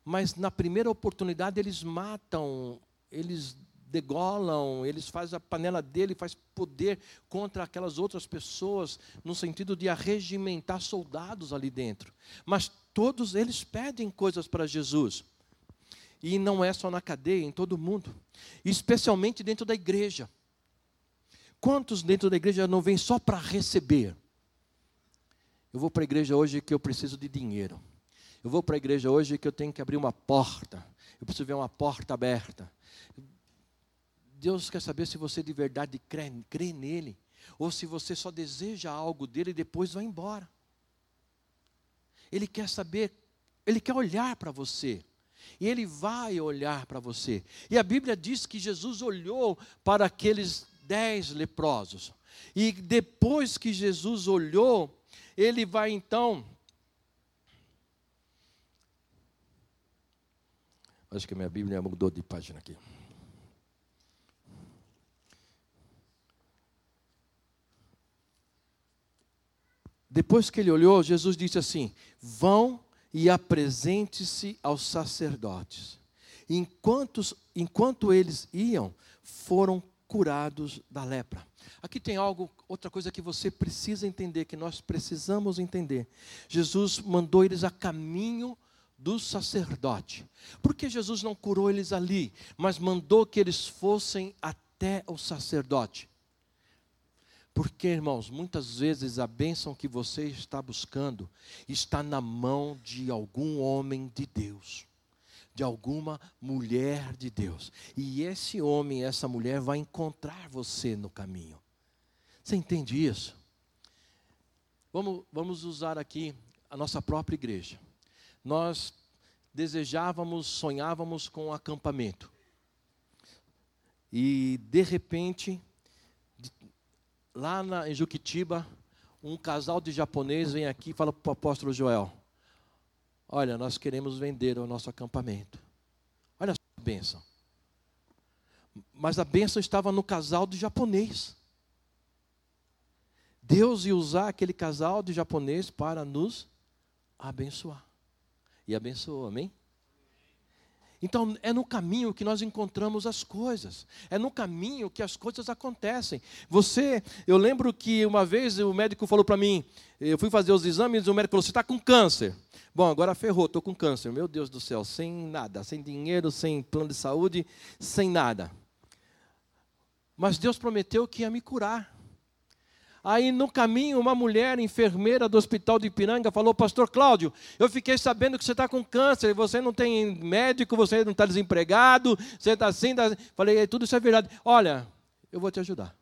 Mas na primeira oportunidade eles matam, eles degolam, eles fazem a panela dele, faz poder contra aquelas outras pessoas, no sentido de arregimentar soldados ali dentro. Mas todos eles pedem coisas para Jesus. E não é só na cadeia, em todo mundo, especialmente dentro da igreja. Quantos dentro da igreja não vêm só para receber? Eu vou para a igreja hoje que eu preciso de dinheiro. Eu vou para a igreja hoje que eu tenho que abrir uma porta. Eu preciso ver uma porta aberta. Deus quer saber se você de verdade crê, crê nele, ou se você só deseja algo dele e depois vai embora. Ele quer saber, ele quer olhar para você. E ele vai olhar para você. E a Bíblia diz que Jesus olhou para aqueles dez leprosos. E depois que Jesus olhou, ele vai então. Acho que a minha Bíblia mudou de página aqui. Depois que ele olhou, Jesus disse assim: Vão e apresente-se aos sacerdotes. Enquanto, enquanto eles iam, foram curados da lepra. Aqui tem algo, outra coisa que você precisa entender, que nós precisamos entender. Jesus mandou eles a caminho do sacerdote. Por que Jesus não curou eles ali, mas mandou que eles fossem até o sacerdote? Porque, irmãos, muitas vezes a bênção que você está buscando está na mão de algum homem de Deus, de alguma mulher de Deus. E esse homem, essa mulher vai encontrar você no caminho. Você entende isso? Vamos, vamos usar aqui a nossa própria igreja. Nós desejávamos, sonhávamos com um acampamento. E, de repente, lá na, em Juquitiba, um casal de japoneses vem aqui e fala para o apóstolo Joel: Olha, nós queremos vender o nosso acampamento. Olha a bênção. Mas a bênção estava no casal de japonês. Deus ia usar aquele casal de japonês para nos abençoar. E abençoou, amém? Então, é no caminho que nós encontramos as coisas. É no caminho que as coisas acontecem. Você, eu lembro que uma vez o médico falou para mim, eu fui fazer os exames e o médico falou: Você está com câncer. Bom, agora ferrou, estou com câncer. Meu Deus do céu, sem nada, sem dinheiro, sem plano de saúde, sem nada. Mas Deus prometeu que ia me curar. Aí no caminho, uma mulher enfermeira do hospital de Ipiranga falou: Pastor Cláudio, eu fiquei sabendo que você está com câncer, você não tem médico, você não está desempregado, você está assim. Tá... Falei: Tudo isso é verdade. Olha, eu vou te ajudar.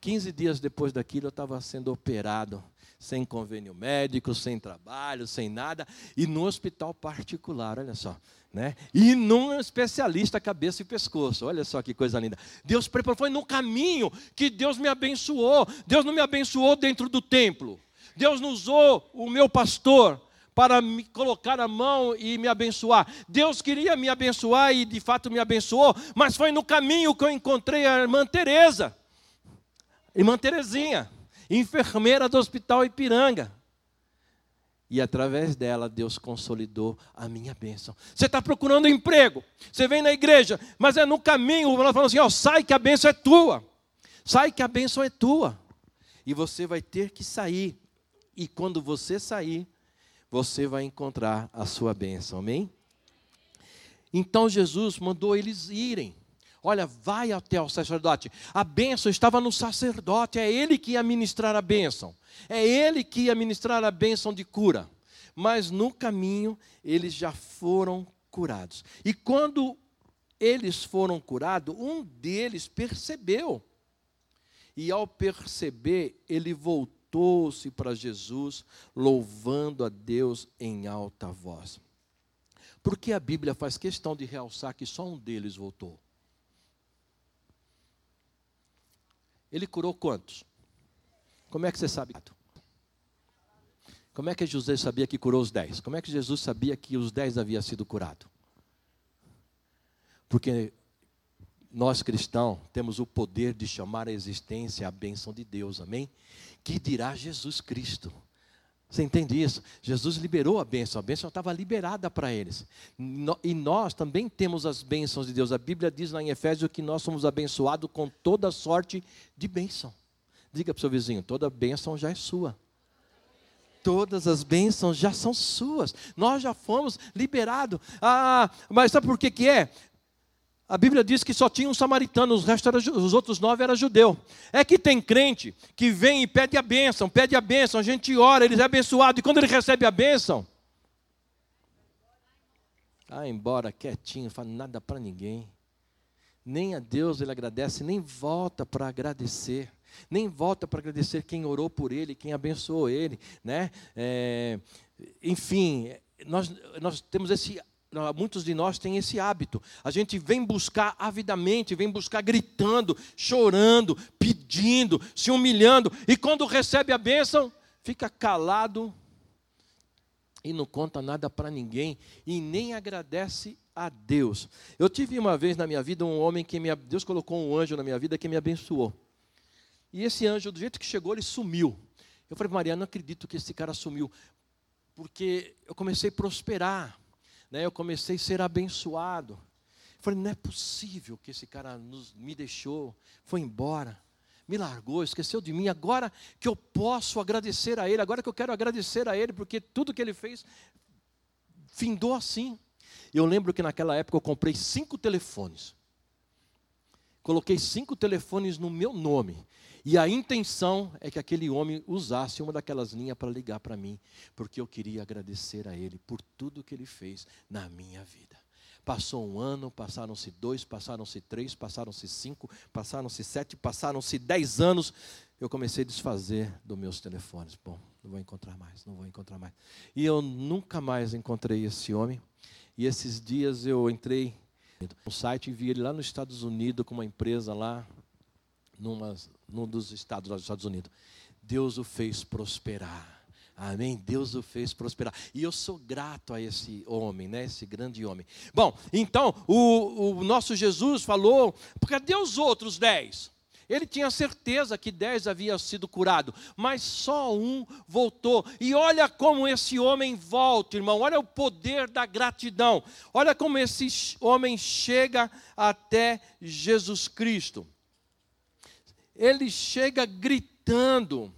15 dias depois daquilo, eu estava sendo operado, sem convênio médico, sem trabalho, sem nada, e no hospital particular, olha só. Né? E num especialista cabeça e pescoço. Olha só que coisa linda. Deus preparou, foi no caminho que Deus me abençoou. Deus não me abençoou dentro do templo. Deus não usou o meu pastor para me colocar a mão e me abençoar. Deus queria me abençoar e de fato me abençoou, mas foi no caminho que eu encontrei a irmã Teresa. Irmã Terezinha, enfermeira do Hospital Ipiranga. E através dela, Deus consolidou a minha bênção. Você está procurando emprego, você vem na igreja, mas é no caminho, nós falamos assim: ó, sai que a bênção é tua. Sai que a bênção é tua. E você vai ter que sair. E quando você sair, você vai encontrar a sua bênção. Amém? Então Jesus mandou eles irem. Olha, vai até o sacerdote. A bênção estava no sacerdote, é ele que ia ministrar a bênção. É ele que ia ministrar a bênção de cura. Mas no caminho eles já foram curados. E quando eles foram curados, um deles percebeu. E ao perceber, ele voltou-se para Jesus, louvando a Deus em alta voz. Porque a Bíblia faz questão de realçar que só um deles voltou. Ele curou quantos? Como é que você sabe? Como é que José sabia que curou os dez? Como é que Jesus sabia que os dez haviam sido curados? Porque nós cristãos temos o poder de chamar a existência a bênção de Deus, amém? Que dirá Jesus Cristo. Você entende isso? Jesus liberou a bênção, a bênção estava liberada para eles. E nós também temos as bênçãos de Deus. A Bíblia diz lá em Efésios que nós somos abençoados com toda sorte de bênção. Diga para o seu vizinho: toda bênção já é sua. Todas as bênçãos já são suas. Nós já fomos liberados. Ah, mas sabe por que, que é? A Bíblia diz que só tinha um samaritano, os, restos era, os outros nove eram judeu. É que tem crente que vem e pede a bênção, pede a bênção, a gente ora, ele é abençoado, e quando ele recebe a bênção, ah, embora quietinho, fala nada para ninguém. Nem a Deus ele agradece, nem volta para agradecer. Nem volta para agradecer quem orou por ele, quem abençoou ele. Né? É, enfim, nós, nós temos esse muitos de nós têm esse hábito. A gente vem buscar avidamente, vem buscar gritando, chorando, pedindo, se humilhando, e quando recebe a bênção, fica calado e não conta nada para ninguém e nem agradece a Deus. Eu tive uma vez na minha vida um homem que me, Deus colocou um anjo na minha vida que me abençoou. E esse anjo, do jeito que chegou, ele sumiu. Eu falei, Maria, não acredito que esse cara sumiu, porque eu comecei a prosperar né, eu comecei a ser abençoado. Eu falei, não é possível que esse cara nos, me deixou, foi embora, me largou, esqueceu de mim. Agora que eu posso agradecer a Ele, agora que eu quero agradecer a Ele, porque tudo que Ele fez findou assim. Eu lembro que naquela época eu comprei cinco telefones. Coloquei cinco telefones no meu nome. E a intenção é que aquele homem usasse uma daquelas linhas para ligar para mim, porque eu queria agradecer a ele por tudo que ele fez na minha vida. Passou um ano, passaram-se dois, passaram-se três, passaram-se cinco, passaram-se sete, passaram-se dez anos. Eu comecei a desfazer dos meus telefones. Bom, não vou encontrar mais, não vou encontrar mais. E eu nunca mais encontrei esse homem. E esses dias eu entrei no site e vi ele lá nos Estados Unidos com uma empresa lá, numa, num dos estados dos Estados Unidos. Deus o fez prosperar. Amém? Deus o fez prosperar. E eu sou grato a esse homem, né? esse grande homem. Bom, então, o, o nosso Jesus falou, porque cadê os outros dez? Ele tinha certeza que dez haviam sido curados, mas só um voltou. E olha como esse homem volta, irmão. Olha o poder da gratidão. Olha como esse homem chega até Jesus Cristo ele chega gritando,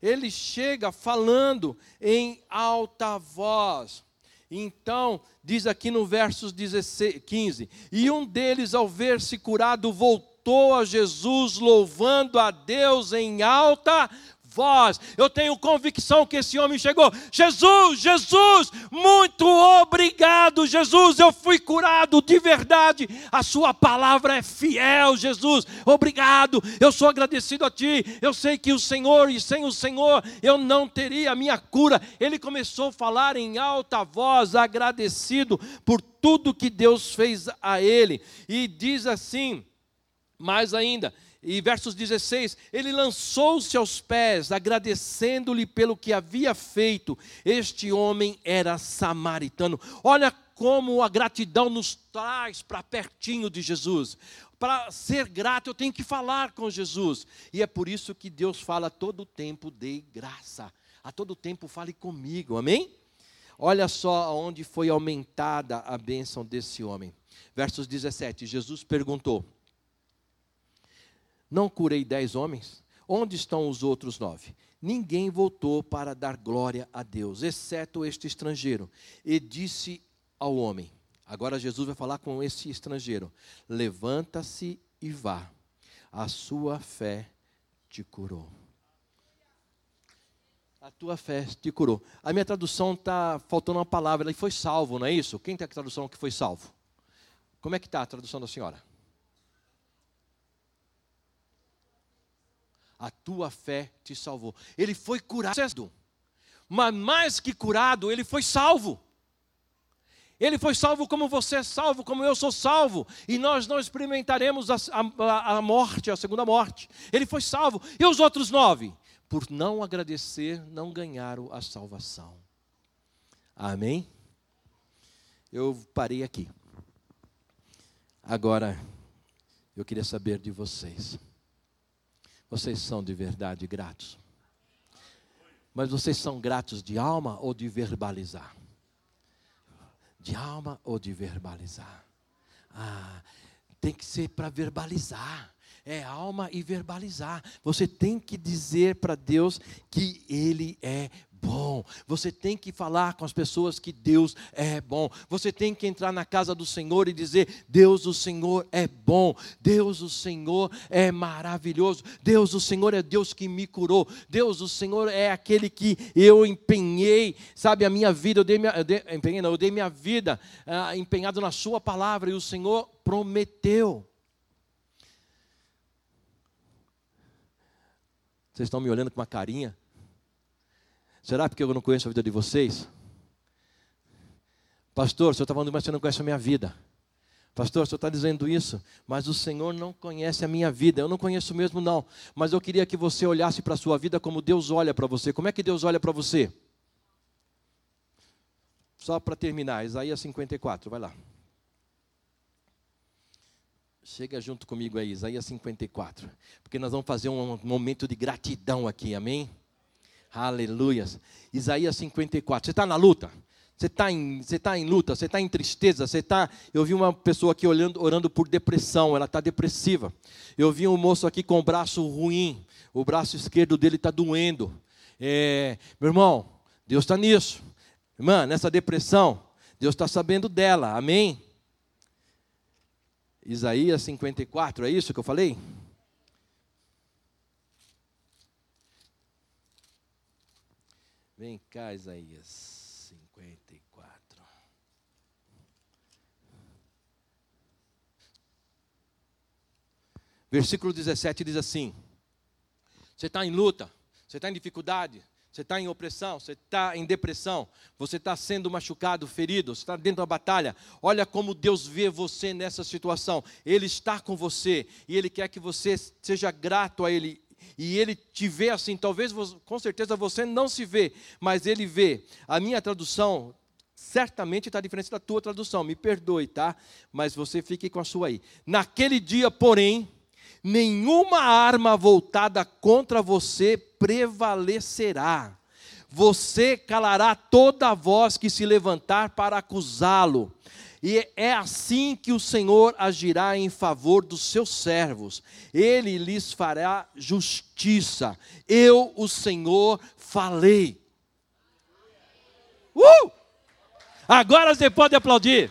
ele chega falando em alta voz. Então, diz aqui no versos 16, 15: E um deles, ao ver-se curado, voltou a Jesus, louvando a Deus em alta voz. Eu tenho convicção que esse homem chegou. Jesus, Jesus, muito obrigado, Jesus. Eu fui curado de verdade. A sua palavra é fiel, Jesus. Obrigado. Eu sou agradecido a ti. Eu sei que o Senhor e sem o Senhor eu não teria a minha cura. Ele começou a falar em alta voz, agradecido por tudo que Deus fez a ele. E diz assim: mais ainda, e versos 16: Ele lançou-se aos pés, agradecendo-lhe pelo que havia feito. Este homem era samaritano. Olha como a gratidão nos traz para pertinho de Jesus. Para ser grato, eu tenho que falar com Jesus. E é por isso que Deus fala todo o tempo de graça. A todo tempo fale comigo, amém? Olha só onde foi aumentada a bênção desse homem. Versos 17: Jesus perguntou: não curei dez homens? Onde estão os outros nove? Ninguém voltou para dar glória a Deus, exceto este estrangeiro. E disse ao homem: Agora Jesus vai falar com esse estrangeiro: Levanta-se e vá, a sua fé te curou. A tua fé te curou. A minha tradução está faltando uma palavra, ele foi salvo, não é isso? Quem tem a tradução que foi salvo? Como é que está a tradução da senhora? A tua fé te salvou. Ele foi curado, mas mais que curado, ele foi salvo. Ele foi salvo como você é salvo, como eu sou salvo, e nós não experimentaremos a, a, a morte, a segunda morte. Ele foi salvo. E os outros nove? Por não agradecer, não ganharam a salvação. Amém? Eu parei aqui. Agora, eu queria saber de vocês. Vocês são de verdade gratos. Mas vocês são gratos de alma ou de verbalizar? De alma ou de verbalizar? Ah, tem que ser para verbalizar. É alma e verbalizar. Você tem que dizer para Deus que Ele é bom. Você tem que falar com as pessoas que Deus é bom. Você tem que entrar na casa do Senhor e dizer: Deus, o Senhor é bom. Deus, o Senhor é maravilhoso. Deus, o Senhor é Deus que me curou. Deus, o Senhor é aquele que eu empenhei, sabe, a minha vida. Eu dei minha, eu dei, empenhei, não, eu dei minha vida ah, empenhado na Sua palavra e o Senhor prometeu. Vocês estão me olhando com uma carinha? Será porque eu não conheço a vida de vocês? Pastor, o senhor está falando, mas você não conhece a minha vida. Pastor, o senhor está dizendo isso, mas o Senhor não conhece a minha vida. Eu não conheço mesmo, não. Mas eu queria que você olhasse para a sua vida como Deus olha para você. Como é que Deus olha para você? Só para terminar, Isaías 54, vai lá. Chega junto comigo aí, Isaías 54. Porque nós vamos fazer um momento de gratidão aqui, amém? Aleluias. Isaías 54. Você está na luta? Você está em, você tá em luta, você está em tristeza, você está. Eu vi uma pessoa aqui olhando, orando por depressão, ela está depressiva. Eu vi um moço aqui com o braço ruim, o braço esquerdo dele está doendo. É, meu irmão, Deus está nisso. Irmã, nessa depressão, Deus está sabendo dela, amém? Isaías 54, é isso que eu falei? Vem cá, Isaías 54. Versículo 17 diz assim: Você está em luta, você está em dificuldade, você está em opressão, você está em depressão, você está sendo machucado, ferido, você está dentro da batalha. Olha como Deus vê você nessa situação. Ele está com você e Ele quer que você seja grato a Ele. E Ele te vê assim. Talvez, com certeza, você não se vê, mas Ele vê. A minha tradução certamente está diferente da tua tradução. Me perdoe, tá? Mas você fique com a sua aí. Naquele dia, porém, nenhuma arma voltada contra você prevalecerá. Você calará toda a voz que se levantar para acusá-lo. E é assim que o Senhor agirá em favor dos seus servos. Ele lhes fará justiça. Eu, o Senhor, falei. Uh! Agora você pode aplaudir.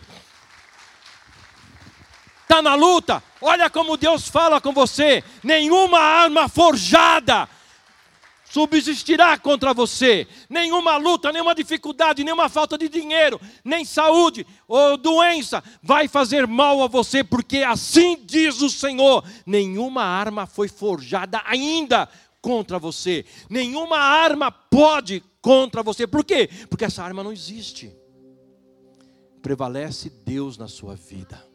Está na luta, olha como Deus fala com você: nenhuma arma forjada subsistirá contra você. Nenhuma luta, nenhuma dificuldade, nenhuma falta de dinheiro, nem saúde ou doença vai fazer mal a você, porque assim diz o Senhor: nenhuma arma foi forjada ainda contra você, nenhuma arma pode contra você. Por quê? Porque essa arma não existe. Prevalece Deus na sua vida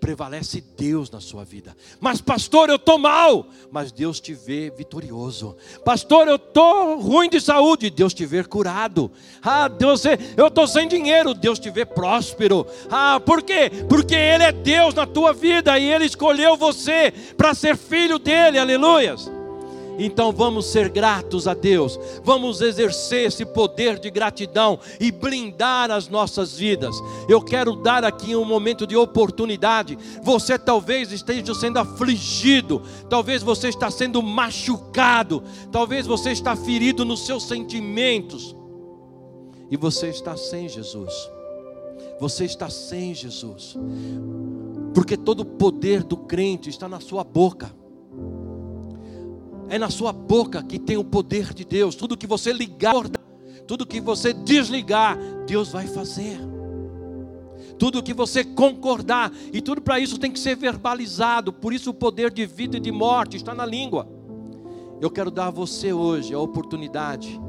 prevalece Deus na sua vida. Mas, pastor, eu estou mal. Mas Deus te vê vitorioso. Pastor, eu estou ruim de saúde. Deus te vê curado. Ah, Deus, eu estou sem dinheiro. Deus te vê próspero. Ah, por quê? Porque Ele é Deus na tua vida e Ele escolheu você para ser filho dele. Aleluias. Então vamos ser gratos a Deus, vamos exercer esse poder de gratidão e blindar as nossas vidas. Eu quero dar aqui um momento de oportunidade. Você talvez esteja sendo afligido, talvez você está sendo machucado, talvez você está ferido nos seus sentimentos e você está sem Jesus. Você está sem Jesus. Porque todo o poder do crente está na sua boca. É na sua boca que tem o poder de Deus. Tudo que você ligar, tudo que você desligar, Deus vai fazer. Tudo que você concordar, e tudo para isso tem que ser verbalizado. Por isso o poder de vida e de morte está na língua. Eu quero dar a você hoje a oportunidade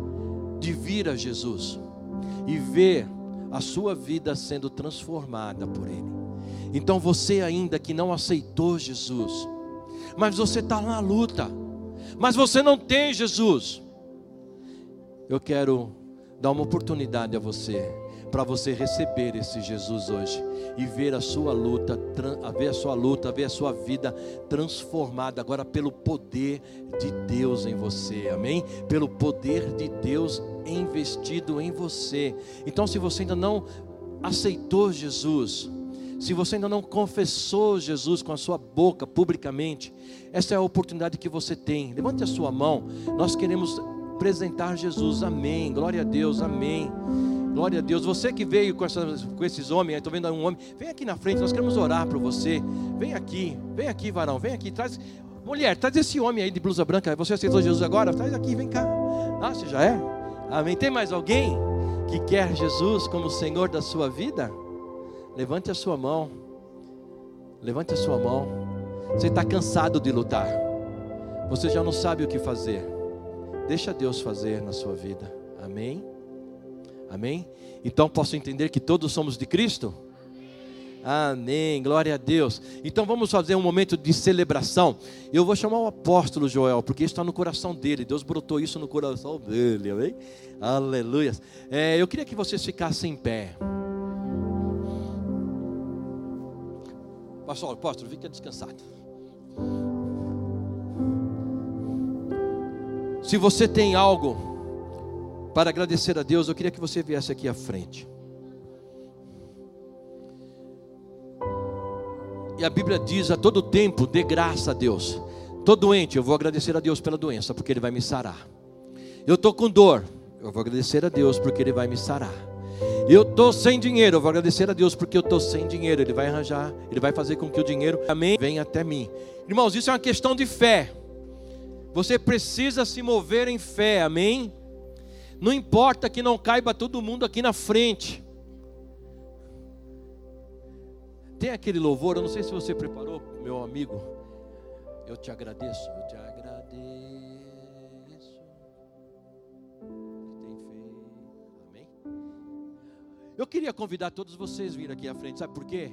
de vir a Jesus e ver a sua vida sendo transformada por Ele. Então você ainda que não aceitou Jesus, mas você está na luta, mas você não tem Jesus. Eu quero dar uma oportunidade a você, para você receber esse Jesus hoje e ver a sua luta, ver a sua luta, ver a sua vida transformada agora pelo poder de Deus em você, amém? Pelo poder de Deus investido em você. Então, se você ainda não aceitou Jesus, se você ainda não confessou Jesus com a sua boca publicamente, essa é a oportunidade que você tem. Levante a sua mão. Nós queremos apresentar Jesus. Amém. Glória a Deus. Amém. Glória a Deus. Você que veio com, com esses homens, estou vendo um homem, vem aqui na frente, nós queremos orar por você. Vem aqui, vem aqui, varão, vem aqui, traz. Mulher, traz esse homem aí de blusa branca. Você aceitou Jesus agora? Traz aqui, vem cá. Ah, você já é? Amém. Tem mais alguém que quer Jesus como Senhor da sua vida? Levante a sua mão. Levante a sua mão. Você está cansado de lutar. Você já não sabe o que fazer. Deixa Deus fazer na sua vida. Amém? Amém? Então posso entender que todos somos de Cristo? Amém, glória a Deus. Então vamos fazer um momento de celebração. Eu vou chamar o apóstolo Joel, porque isso está no coração dele. Deus brotou isso no coração dele, amém? Aleluia. É, eu queria que vocês ficassem em pé. Pastor, apóstolo, fica descansado. Se você tem algo para agradecer a Deus, eu queria que você viesse aqui à frente. E a Bíblia diz a todo tempo: dê graça a Deus. Estou doente, eu vou agradecer a Deus pela doença, porque Ele vai me sarar. Eu estou com dor, eu vou agradecer a Deus, porque Ele vai me sarar. Eu estou sem dinheiro, eu vou agradecer a Deus porque eu estou sem dinheiro. Ele vai arranjar, ele vai fazer com que o dinheiro amém, venha até mim. Irmãos, isso é uma questão de fé. Você precisa se mover em fé, amém? Não importa que não caiba todo mundo aqui na frente. Tem aquele louvor, eu não sei se você preparou, meu amigo. Eu te agradeço, eu te agradeço. Eu queria convidar todos vocês a vir aqui à frente, sabe por quê?